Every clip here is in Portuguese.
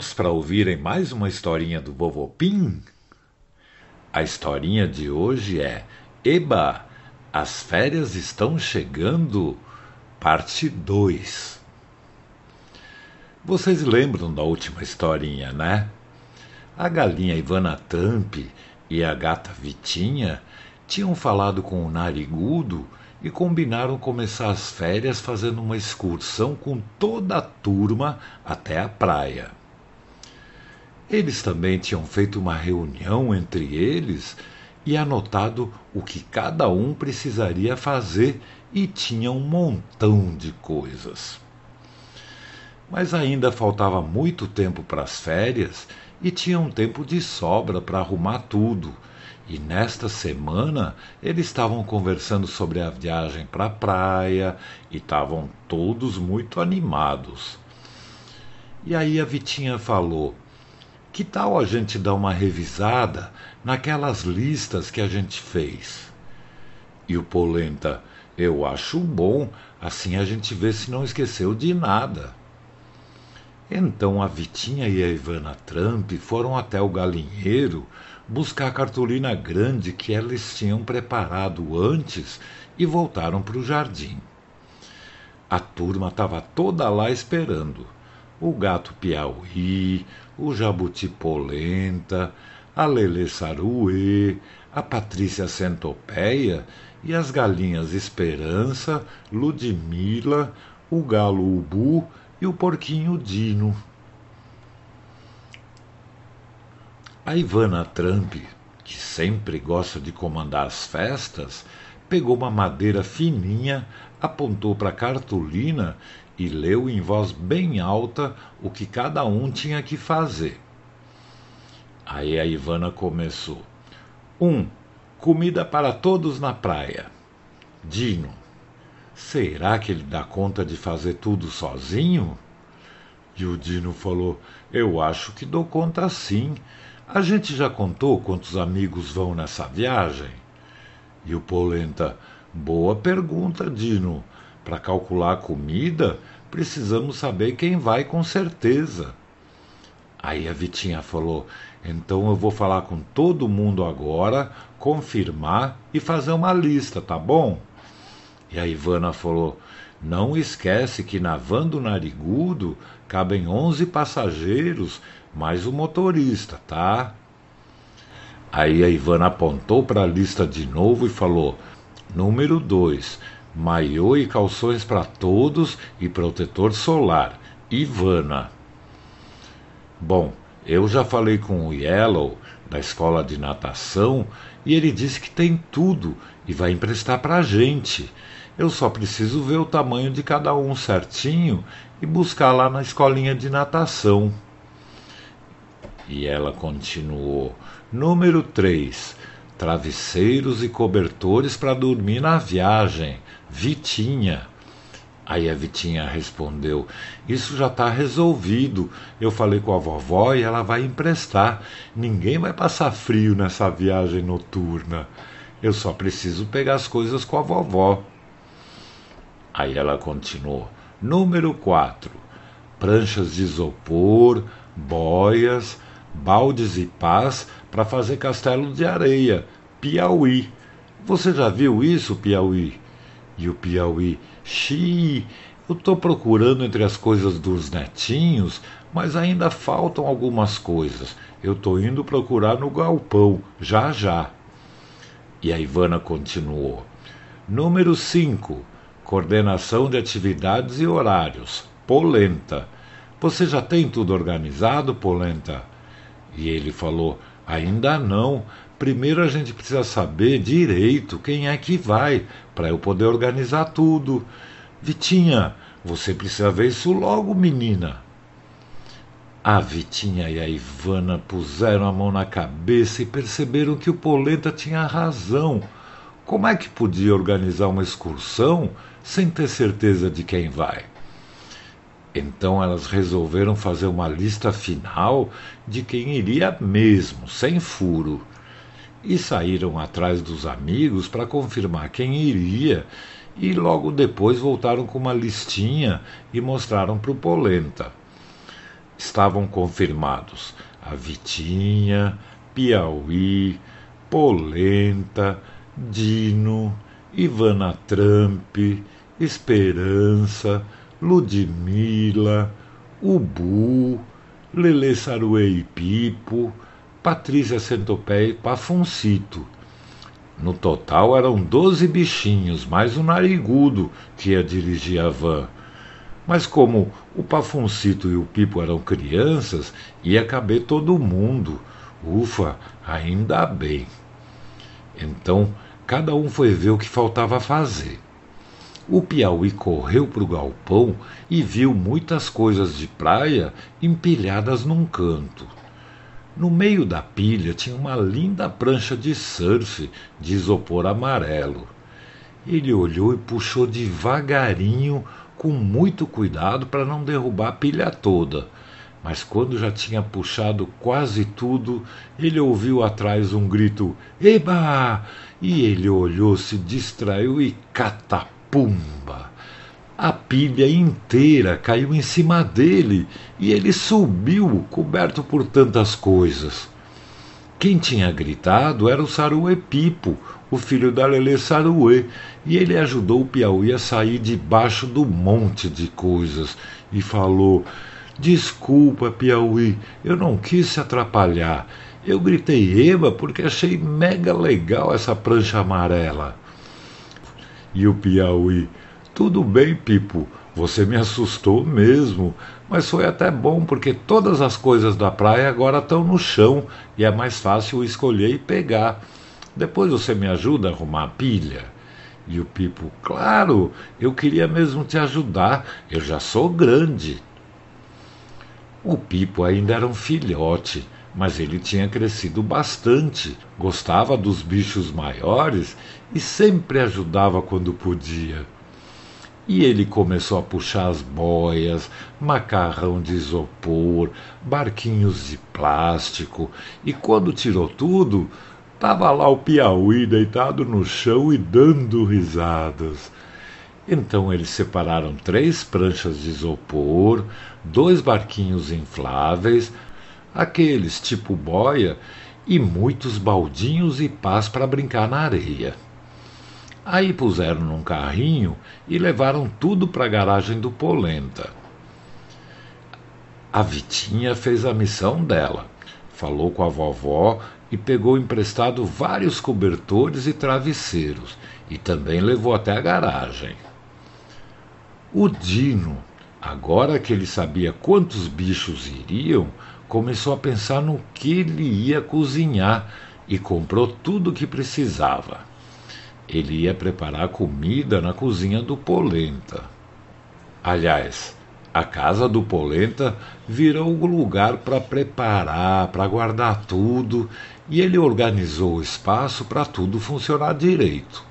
prontos para ouvirem mais uma historinha do Vovô Pim? A historinha de hoje é Eba, as férias estão chegando, parte 2. Vocês lembram da última historinha, né? A galinha Ivana Trump e a gata Vitinha tinham falado com o narigudo e combinaram começar as férias fazendo uma excursão com toda a turma até a praia. Eles também tinham feito uma reunião entre eles e anotado o que cada um precisaria fazer e tinha um montão de coisas. Mas ainda faltava muito tempo para as férias e tinham tempo de sobra para arrumar tudo e nesta semana eles estavam conversando sobre a viagem para a praia e estavam todos muito animados. E aí a Vitinha falou: Que tal a gente dar uma revisada naquelas listas que a gente fez? E o Polenta: Eu acho bom, assim a gente vê se não esqueceu de nada. Então a Vitinha e a Ivana Trump foram até o galinheiro buscar a cartolina grande que elas tinham preparado antes e voltaram para o jardim. A turma estava toda lá esperando. O gato Piauí, o jabuti polenta, a Lele Saruê, a Patrícia Centopeia e as galinhas Esperança, Ludmila, o galo Ubu e o porquinho Dino. A Ivana Trump, que sempre gosta de comandar as festas, pegou uma madeira fininha, apontou para a cartolina e leu em voz bem alta o que cada um tinha que fazer. Aí a Ivana começou. Um, comida para todos na praia. Dino, Será que ele dá conta de fazer tudo sozinho? E o Dino falou: Eu acho que dou conta sim. A gente já contou quantos amigos vão nessa viagem? E o Polenta: Boa pergunta, Dino. Para calcular a comida, precisamos saber quem vai com certeza. Aí a Vitinha falou: Então eu vou falar com todo mundo agora, confirmar e fazer uma lista, tá bom? E a Ivana falou: Não esquece que na van do Narigudo cabem onze passageiros, mais o motorista, tá? Aí a Ivana apontou para a lista de novo e falou: Número 2, maiô e calções para todos e protetor solar. Ivana. Bom, eu já falei com o Yellow da escola de natação e ele disse que tem tudo e vai emprestar para a gente. Eu só preciso ver o tamanho de cada um certinho e buscar lá na escolinha de natação. E ela continuou: Número 3. Travesseiros e cobertores para dormir na viagem. Vitinha. Aí a Vitinha respondeu: Isso já está resolvido. Eu falei com a vovó e ela vai emprestar. Ninguém vai passar frio nessa viagem noturna. Eu só preciso pegar as coisas com a vovó. Aí ela continuou. Número 4. Pranchas de isopor, boias, baldes e pás para fazer castelo de areia. Piauí. Você já viu isso, Piauí? E o Piauí, xiii, eu estou procurando entre as coisas dos netinhos, mas ainda faltam algumas coisas. Eu estou indo procurar no galpão, já já. E a Ivana continuou. Número 5 coordenação de atividades e horários. Polenta. Você já tem tudo organizado, Polenta? E ele falou: Ainda não. Primeiro a gente precisa saber direito quem é que vai, para eu poder organizar tudo. Vitinha, você precisa ver isso logo, menina. A Vitinha e a Ivana puseram a mão na cabeça e perceberam que o Polenta tinha razão. Como é que podia organizar uma excursão sem ter certeza de quem vai? Então elas resolveram fazer uma lista final de quem iria mesmo, sem furo. E saíram atrás dos amigos para confirmar quem iria, e logo depois voltaram com uma listinha e mostraram para o Polenta. estavam confirmados a Vitinha, Piauí, Polenta, Dino, Ivana Trump, Esperança, Ludmila, Ubu, Lele Saruei Pipo, Patrícia Centopé e Pafuncito. No total eram doze bichinhos, mais o narigudo que ia dirigir a van. Mas como o Pafuncito e o Pipo eram crianças, ia caber todo mundo. Ufa, ainda bem. Então, cada um foi ver o que faltava fazer. O Piauí correu para o galpão e viu muitas coisas de praia empilhadas num canto. No meio da pilha tinha uma linda prancha de surf de isopor amarelo. Ele olhou e puxou devagarinho, com muito cuidado para não derrubar a pilha toda. Mas quando já tinha puxado quase tudo, ele ouviu atrás um grito: Eba! E ele olhou, se distraiu e catapultou pumba! A pilha inteira caiu em cima dele e ele subiu, coberto por tantas coisas. Quem tinha gritado era o Saruê Pipo, o filho da Lelê Saruê, e ele ajudou o Piauí a sair debaixo do monte de coisas e falou: Desculpa, Piauí, eu não quis se atrapalhar. Eu gritei Eba porque achei mega legal essa prancha amarela. E o Piauí: Tudo bem, Pipo, você me assustou mesmo, mas foi até bom porque todas as coisas da praia agora estão no chão e é mais fácil escolher e pegar. Depois você me ajuda a arrumar a pilha? E o Pipo: Claro, eu queria mesmo te ajudar, eu já sou grande. O Pipo ainda era um filhote mas ele tinha crescido bastante, gostava dos bichos maiores e sempre ajudava quando podia. E ele começou a puxar as boias, macarrão de isopor, barquinhos de plástico, e quando tirou tudo, estava lá o Piauí deitado no chão e dando risadas. Então eles separaram três pranchas de isopor, dois barquinhos infláveis, aqueles tipo boia e muitos baldinhos e pás para brincar na areia. Aí puseram num carrinho e levaram tudo para a garagem do Polenta. A Vitinha fez a missão dela. Falou com a vovó e pegou emprestado vários cobertores e travesseiros e também levou até a garagem. O Dino, agora que ele sabia quantos bichos iriam, começou a pensar no que ele ia cozinhar e comprou tudo o que precisava. Ele ia preparar comida na cozinha do Polenta. Aliás, a casa do Polenta virou o lugar para preparar, para guardar tudo, e ele organizou o espaço para tudo funcionar direito.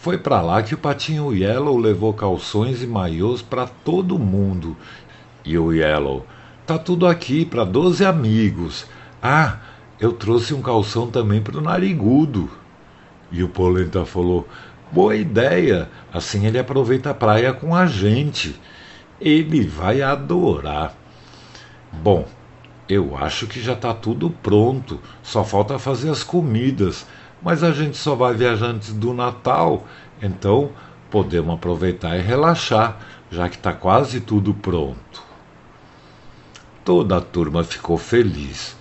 Foi para lá que o Patinho Yellow levou calções e maiôs para todo mundo. E o Yellow Tá tudo aqui para doze amigos. Ah, eu trouxe um calção também para o narigudo. E o Polenta falou: Boa ideia, assim ele aproveita a praia com a gente. Ele vai adorar. Bom, eu acho que já está tudo pronto, só falta fazer as comidas. Mas a gente só vai viajar antes do Natal, então podemos aproveitar e relaxar, já que está quase tudo pronto. Toda a turma ficou feliz.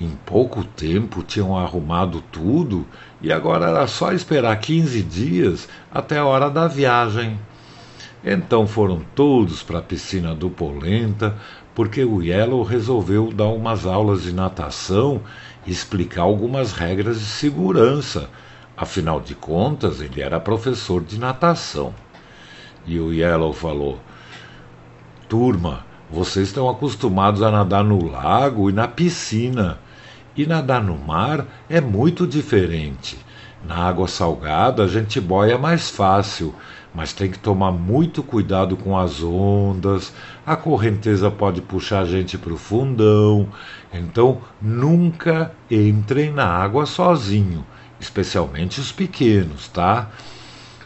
Em pouco tempo tinham arrumado tudo e agora era só esperar 15 dias até a hora da viagem. Então foram todos para a piscina do Polenta, porque o Yellow resolveu dar umas aulas de natação e explicar algumas regras de segurança. Afinal de contas, ele era professor de natação. E o Yellow falou: Turma, vocês estão acostumados a nadar no lago e na piscina. E nadar no mar é muito diferente. Na água salgada a gente boia mais fácil, mas tem que tomar muito cuidado com as ondas. A correnteza pode puxar a gente para o fundão. Então nunca entrem na água sozinho, especialmente os pequenos, tá?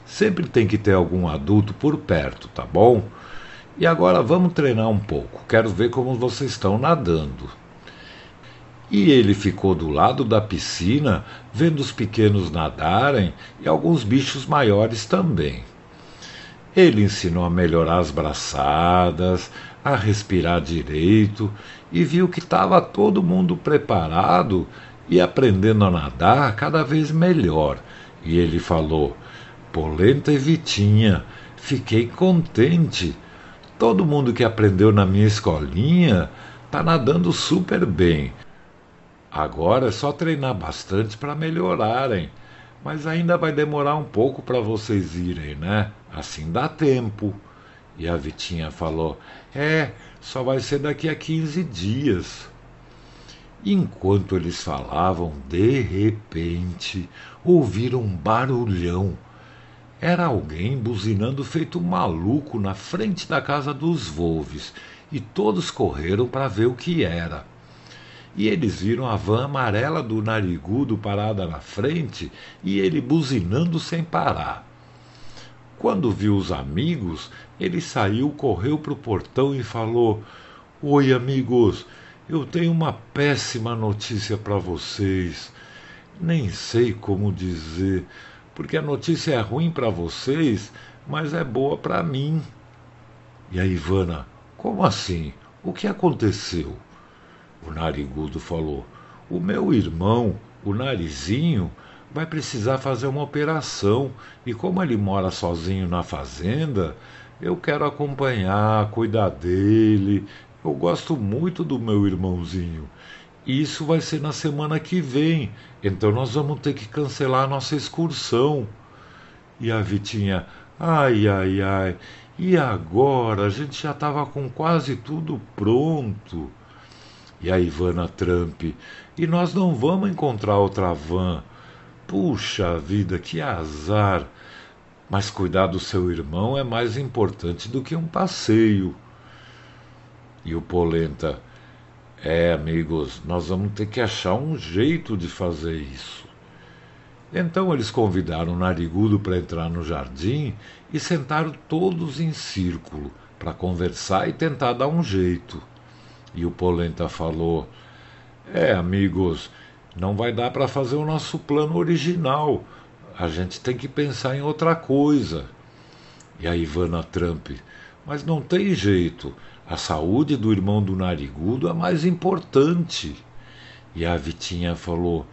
Sempre tem que ter algum adulto por perto, tá bom? E agora vamos treinar um pouco. Quero ver como vocês estão nadando. E ele ficou do lado da piscina, vendo os pequenos nadarem e alguns bichos maiores também. Ele ensinou a melhorar as braçadas, a respirar direito e viu que estava todo mundo preparado e aprendendo a nadar cada vez melhor. E ele falou: Polenta e Vitinha, fiquei contente. Todo mundo que aprendeu na minha escolinha está nadando super bem. Agora é só treinar bastante para melhorarem. Mas ainda vai demorar um pouco para vocês irem, né? Assim dá tempo. E a Vitinha falou: É, só vai ser daqui a 15 dias. Enquanto eles falavam, de repente ouviram um barulhão. Era alguém buzinando feito maluco na frente da casa dos Volves e todos correram para ver o que era e eles viram a van amarela do narigudo parada na frente e ele buzinando sem parar. Quando viu os amigos, ele saiu, correu para o portão e falou: Oi, amigos, eu tenho uma péssima notícia para vocês. Nem sei como dizer, porque a notícia é ruim para vocês, mas é boa para mim. E a Ivana: Como assim? O que aconteceu? O narigudo falou: O meu irmão, o narizinho, vai precisar fazer uma operação e, como ele mora sozinho na fazenda, eu quero acompanhar, cuidar dele. Eu gosto muito do meu irmãozinho. Isso vai ser na semana que vem, então nós vamos ter que cancelar a nossa excursão. E a Vitinha, ai, ai, ai, e agora? A gente já estava com quase tudo pronto e a Ivana Trump. E nós não vamos encontrar outra van. Puxa vida, que azar! Mas cuidar do seu irmão é mais importante do que um passeio. E o Polenta. É, amigos, nós vamos ter que achar um jeito de fazer isso. Então eles convidaram o Narigudo para entrar no jardim e sentaram todos em círculo para conversar e tentar dar um jeito. E o Polenta falou: É, amigos, não vai dar para fazer o nosso plano original. A gente tem que pensar em outra coisa. E a Ivana Trump: Mas não tem jeito. A saúde do irmão do narigudo é mais importante. E a Vitinha falou: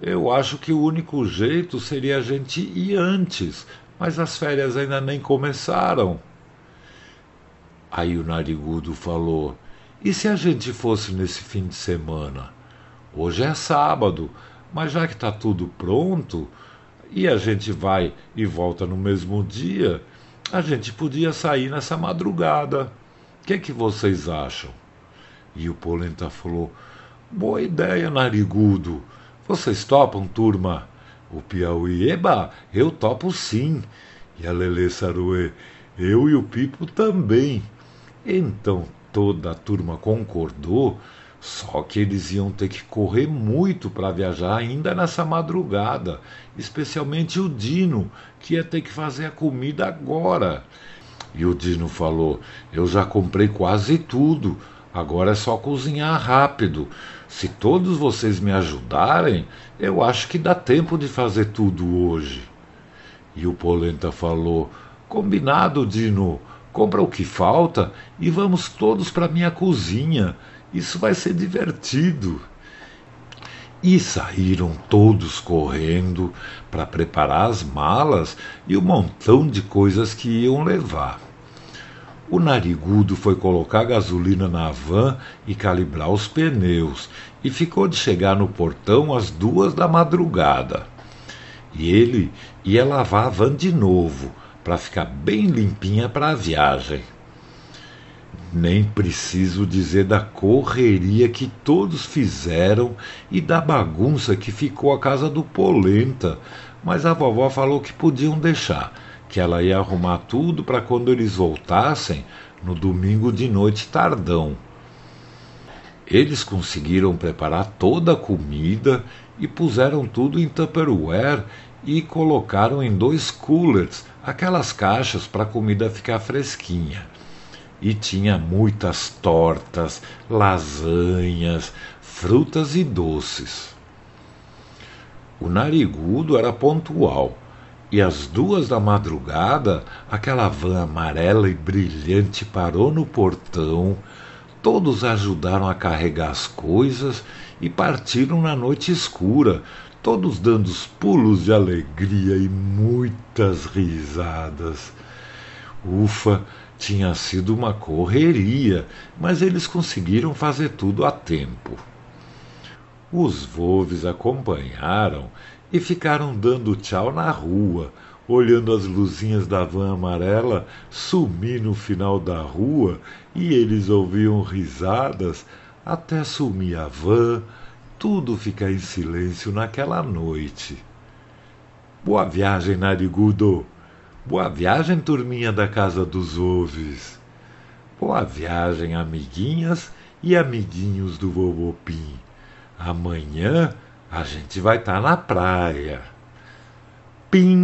Eu acho que o único jeito seria a gente ir antes, mas as férias ainda nem começaram. Aí o narigudo falou: e se a gente fosse nesse fim de semana? Hoje é sábado, mas já que está tudo pronto e a gente vai e volta no mesmo dia, a gente podia sair nessa madrugada. O que, é que vocês acham? E o Polenta falou: Boa ideia, narigudo. Vocês topam, turma? O Piauí, eba, eu topo sim. E a Lele Saruê, eu e o Pipo também. Então toda a turma concordou, só que eles iam ter que correr muito para viajar ainda nessa madrugada, especialmente o Dino, que ia ter que fazer a comida agora. E o Dino falou: Eu já comprei quase tudo, agora é só cozinhar rápido. Se todos vocês me ajudarem, eu acho que dá tempo de fazer tudo hoje. E o Polenta falou: Combinado, Dino. Compra o que falta e vamos todos para minha cozinha. Isso vai ser divertido. E saíram todos correndo para preparar as malas e o um montão de coisas que iam levar. O narigudo foi colocar gasolina na van e calibrar os pneus, e ficou de chegar no portão às duas da madrugada. E ele ia lavar a van de novo, para ficar bem limpinha para a viagem. Nem preciso dizer da correria que todos fizeram e da bagunça que ficou a casa do Polenta, mas a vovó falou que podiam deixar, que ela ia arrumar tudo para quando eles voltassem no domingo de noite tardão. Eles conseguiram preparar toda a comida e puseram tudo em Tupperware e colocaram em dois coolers aquelas caixas para a comida ficar fresquinha. E tinha muitas tortas, lasanhas, frutas e doces. O narigudo era pontual e às duas da madrugada aquela van amarela e brilhante parou no portão. Todos ajudaram a carregar as coisas e partiram na noite escura, todos dando pulos de alegria e muitas risadas. Ufa, tinha sido uma correria, mas eles conseguiram fazer tudo a tempo. Os Volves acompanharam e ficaram dando tchau na rua, olhando as luzinhas da van amarela sumir no final da rua e eles ouviam risadas até sumir a van, tudo ficar em silêncio naquela noite. Boa viagem, Narigudo! Boa viagem, turminha da Casa dos Oves! Boa viagem, amiguinhas e amiguinhos do Vovô Pim! Amanhã a gente vai estar tá na praia. Pim!